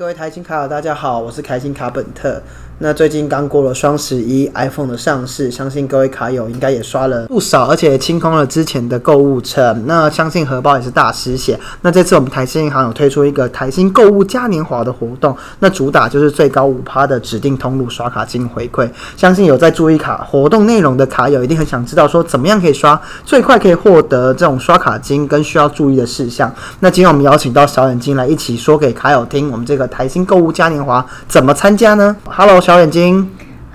各位台新卡友，大家好，我是台新卡本特。那最近刚过了双十一，iPhone 的上市，相信各位卡友应该也刷了不少，而且清空了之前的购物车。那相信荷包也是大失血。那这次我们台新银行有推出一个台新购物嘉年华的活动，那主打就是最高五趴的指定通路刷卡金回馈。相信有在注意卡活动内容的卡友，一定很想知道说怎么样可以刷最快可以获得这种刷卡金，跟需要注意的事项。那今天我们邀请到小眼睛来一起说给卡友听，我们这个台新购物嘉年华怎么参加呢？Hello。小眼睛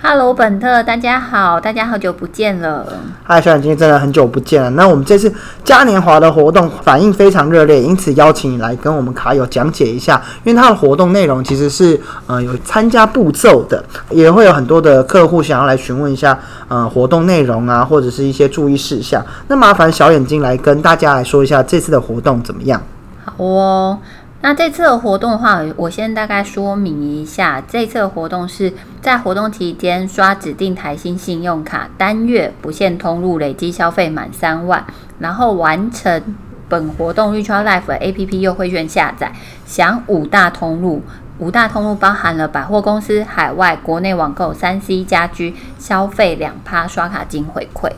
，Hello，本特，大家好，大家好久不见了。嗨，小眼睛，真的很久不见了。那我们这次嘉年华的活动反应非常热烈，因此邀请你来跟我们卡友讲解一下，因为它的活动内容其实是呃有参加步骤的，也会有很多的客户想要来询问一下呃活动内容啊，或者是一些注意事项。那麻烦小眼睛来跟大家来说一下这次的活动怎么样？好哦。那这次的活动的话，我先大概说明一下。这次的活动是在活动期间刷指定台新信用卡，单月不限通路累积消费满三万，然后完成本活动 Richard Life APP 优惠券下载，享五大通路。五大通路包含了百货公司、海外、国内网购、三 C 家居消费两趴刷卡金回馈。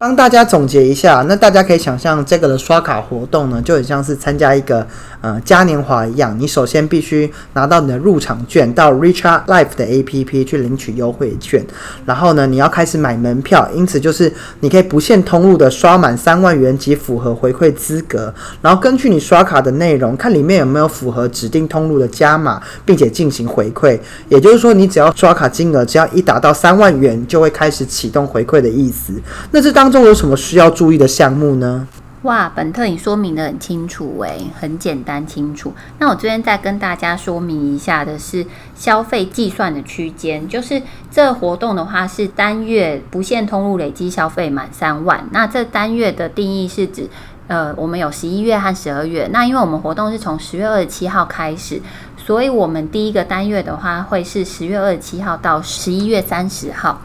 帮大家总结一下，那大家可以想象这个的刷卡活动呢，就很像是参加一个呃嘉年华一样。你首先必须拿到你的入场券，到 Richard Life 的 APP 去领取优惠券，然后呢，你要开始买门票。因此就是你可以不限通路的刷满三万元即符合回馈资格，然后根据你刷卡的内容，看里面有没有符合指定通路的加码，并且进行回馈。也就是说，你只要刷卡金额只要一达到三万元，就会开始启动回馈的意思。那这当中有什么需要注意的项目呢？哇，本特你说明的很清楚诶，很简单清楚。那我这边再跟大家说明一下的是消费计算的区间，就是这活动的话是单月不限通路累积消费满三万。那这单月的定义是指，呃，我们有十一月和十二月。那因为我们活动是从十月二十七号开始，所以我们第一个单月的话会是十月二十七号到十一月三十号。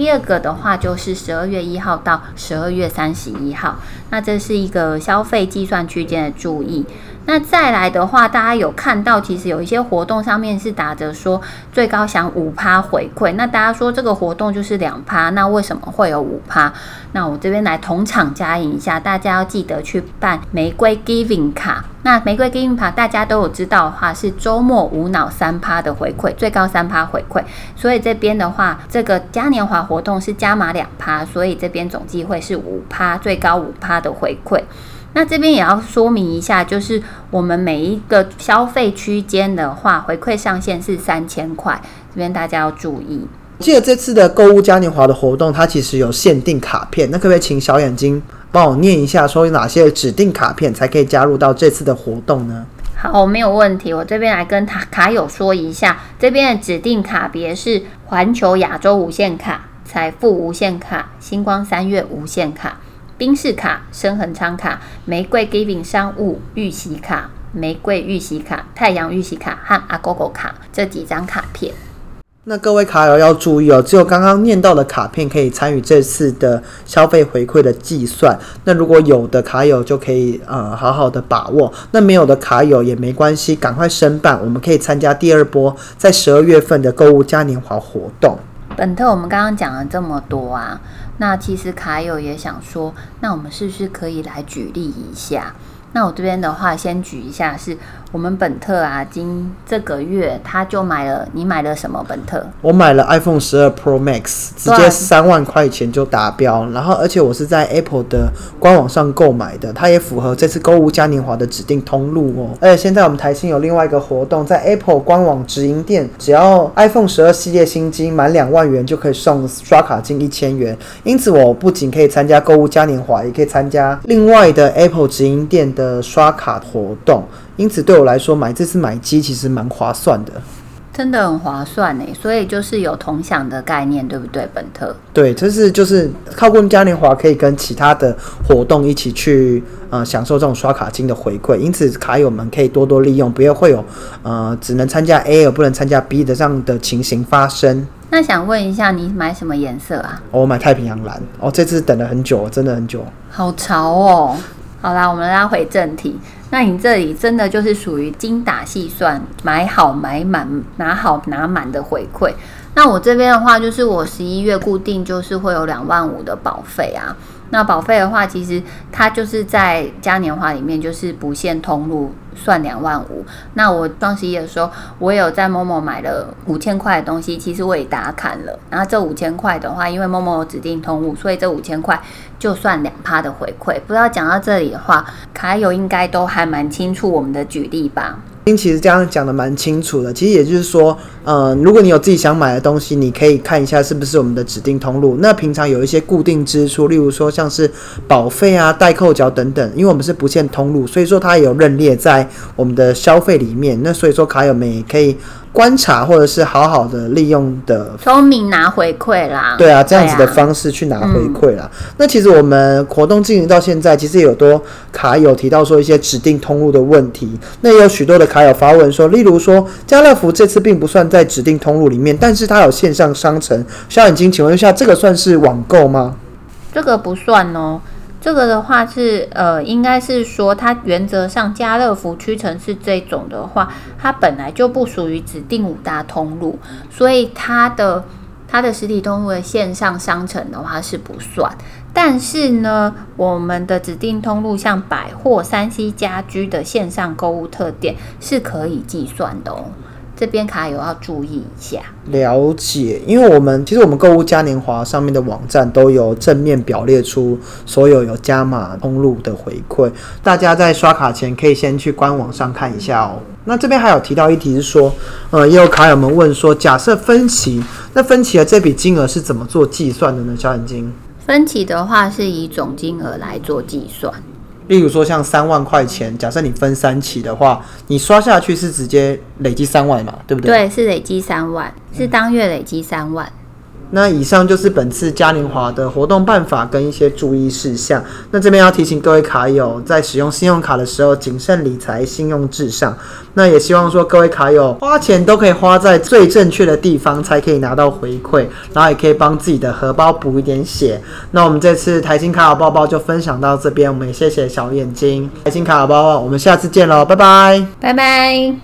第二个的话就是十二月一号到十二月三十一号，那这是一个消费计算区间的注意。那再来的话，大家有看到，其实有一些活动上面是打着说最高享五趴回馈。那大家说这个活动就是两趴，那为什么会有五趴？那我这边来同场加印一下，大家要记得去办玫瑰 Giving 卡。那玫瑰 Giving 卡大家都有知道的话，是周末无脑三趴的回馈，最高三趴回馈。所以这边的话，这个嘉年华活动是加码两趴，所以这边总计会是五趴，最高五趴的回馈。那这边也要说明一下，就是我们每一个消费区间的话，回馈上限是三千块，这边大家要注意。记得这次的购物嘉年华的活动，它其实有限定卡片，那可不可以请小眼睛帮我念一下，说有哪些指定卡片才可以加入到这次的活动呢？好，没有问题，我这边来跟卡卡友说一下，这边的指定卡别是环球亚洲无限卡、财富无限卡、星光三月无限卡。宾士卡、深恒昌卡、玫瑰 Giving 商务预习卡、玫瑰预习卡、太阳预习卡和阿狗狗卡这几张卡片。那各位卡友要注意哦，只有刚刚念到的卡片可以参与这次的消费回馈的计算。那如果有的卡友就可以呃好好的把握，那没有的卡友也没关系，赶快申办，我们可以参加第二波在十二月份的购物嘉年华活动。本特，我们刚刚讲了这么多啊。那其实卡友也想说，那我们是不是可以来举例一下？那我这边的话，先举一下是。我们本特啊，今这个月他就买了，你买了什么本特？我买了 iPhone 十二 Pro Max，直接三万块钱就达标。然后，而且我是在 Apple 的官网上购买的，它也符合这次购物嘉年华的指定通路哦。而且现在我们台新有另外一个活动，在 Apple 官网直营店，只要 iPhone 十二系列新机满两万元就可以送刷卡金一千元。因此，我不仅可以参加购物嘉年华，也可以参加另外的 Apple 直营店的刷卡活动。因此，对我来说，买这次买机其实蛮划算的，真的很划算呢。所以就是有同享的概念，对不对，本特？对，这是就是靠过嘉年华可以跟其他的活动一起去呃享受这种刷卡金的回馈。因此，卡友们可以多多利用，不要会有呃只能参加 A 而不能参加 B 的这样的情形发生。那想问一下，你买什么颜色啊？我买太平洋蓝。哦，这次等了很久，真的很久。好潮哦！好啦，我们拉回正题。那你这里真的就是属于精打细算，买好买满，拿好拿满的回馈。那我这边的话，就是我十一月固定就是会有两万五的保费啊。那保费的话，其实它就是在嘉年华里面就是不限通路算两万五。那我双十一的时候，我有在某某买了五千块的东西，其实我也打卡了。然后这五千块的话，因为某某有指定通路，所以这五千块就算两趴的回馈。不知道讲到这里的话，卡友应该都还蛮清楚我们的举例吧？其实这样讲的蛮清楚的。其实也就是说，呃，如果你有自己想买的东西，你可以看一下是不是我们的指定通路。那平常有一些固定支出，例如说像是保费啊、代扣缴等等，因为我们是不限通路，所以说它也有认列在我们的消费里面。那所以说卡友们也可以。观察或者是好好的利用的聪明拿回馈啦，对啊，这样子的方式去拿回馈啦。那其实我们活动进行到现在，其实有多卡友提到说一些指定通路的问题。那也有许多的卡友发问说，例如说家乐福这次并不算在指定通路里面，但是它有线上商城。肖眼睛，请问一下，这个算是网购吗？这个不算哦。这个的话是，呃，应该是说，它原则上家乐福屈臣氏这种的话，它本来就不属于指定五大通路，所以它的它的实体通路的线上商城的话是不算。但是呢，我们的指定通路像百货、三 C 家居的线上购物特点是可以计算的哦。这边卡友要注意一下，了解，因为我们其实我们购物嘉年华上面的网站都有正面表列出所有有加码通路的回馈，大家在刷卡前可以先去官网上看一下哦。那这边还有提到一题是说，呃，也有卡友们问说，假设分期，那分期的这笔金额是怎么做计算的呢？小眼睛，分期的话是以总金额来做计算。例如说，像三万块钱，假设你分三期的话，你刷下去是直接累积三万嘛，对不对？对，是累积三万，是当月累积三万。那以上就是本次嘉年华的活动办法跟一些注意事项。那这边要提醒各位卡友，在使用信用卡的时候，谨慎理财，信用至上。那也希望说各位卡友花钱都可以花在最正确的地方，才可以拿到回馈，然后也可以帮自己的荷包补一点血。那我们这次台新卡好包包就分享到这边，我们也谢谢小眼睛台新卡好包包，我们下次见喽，拜拜，拜拜。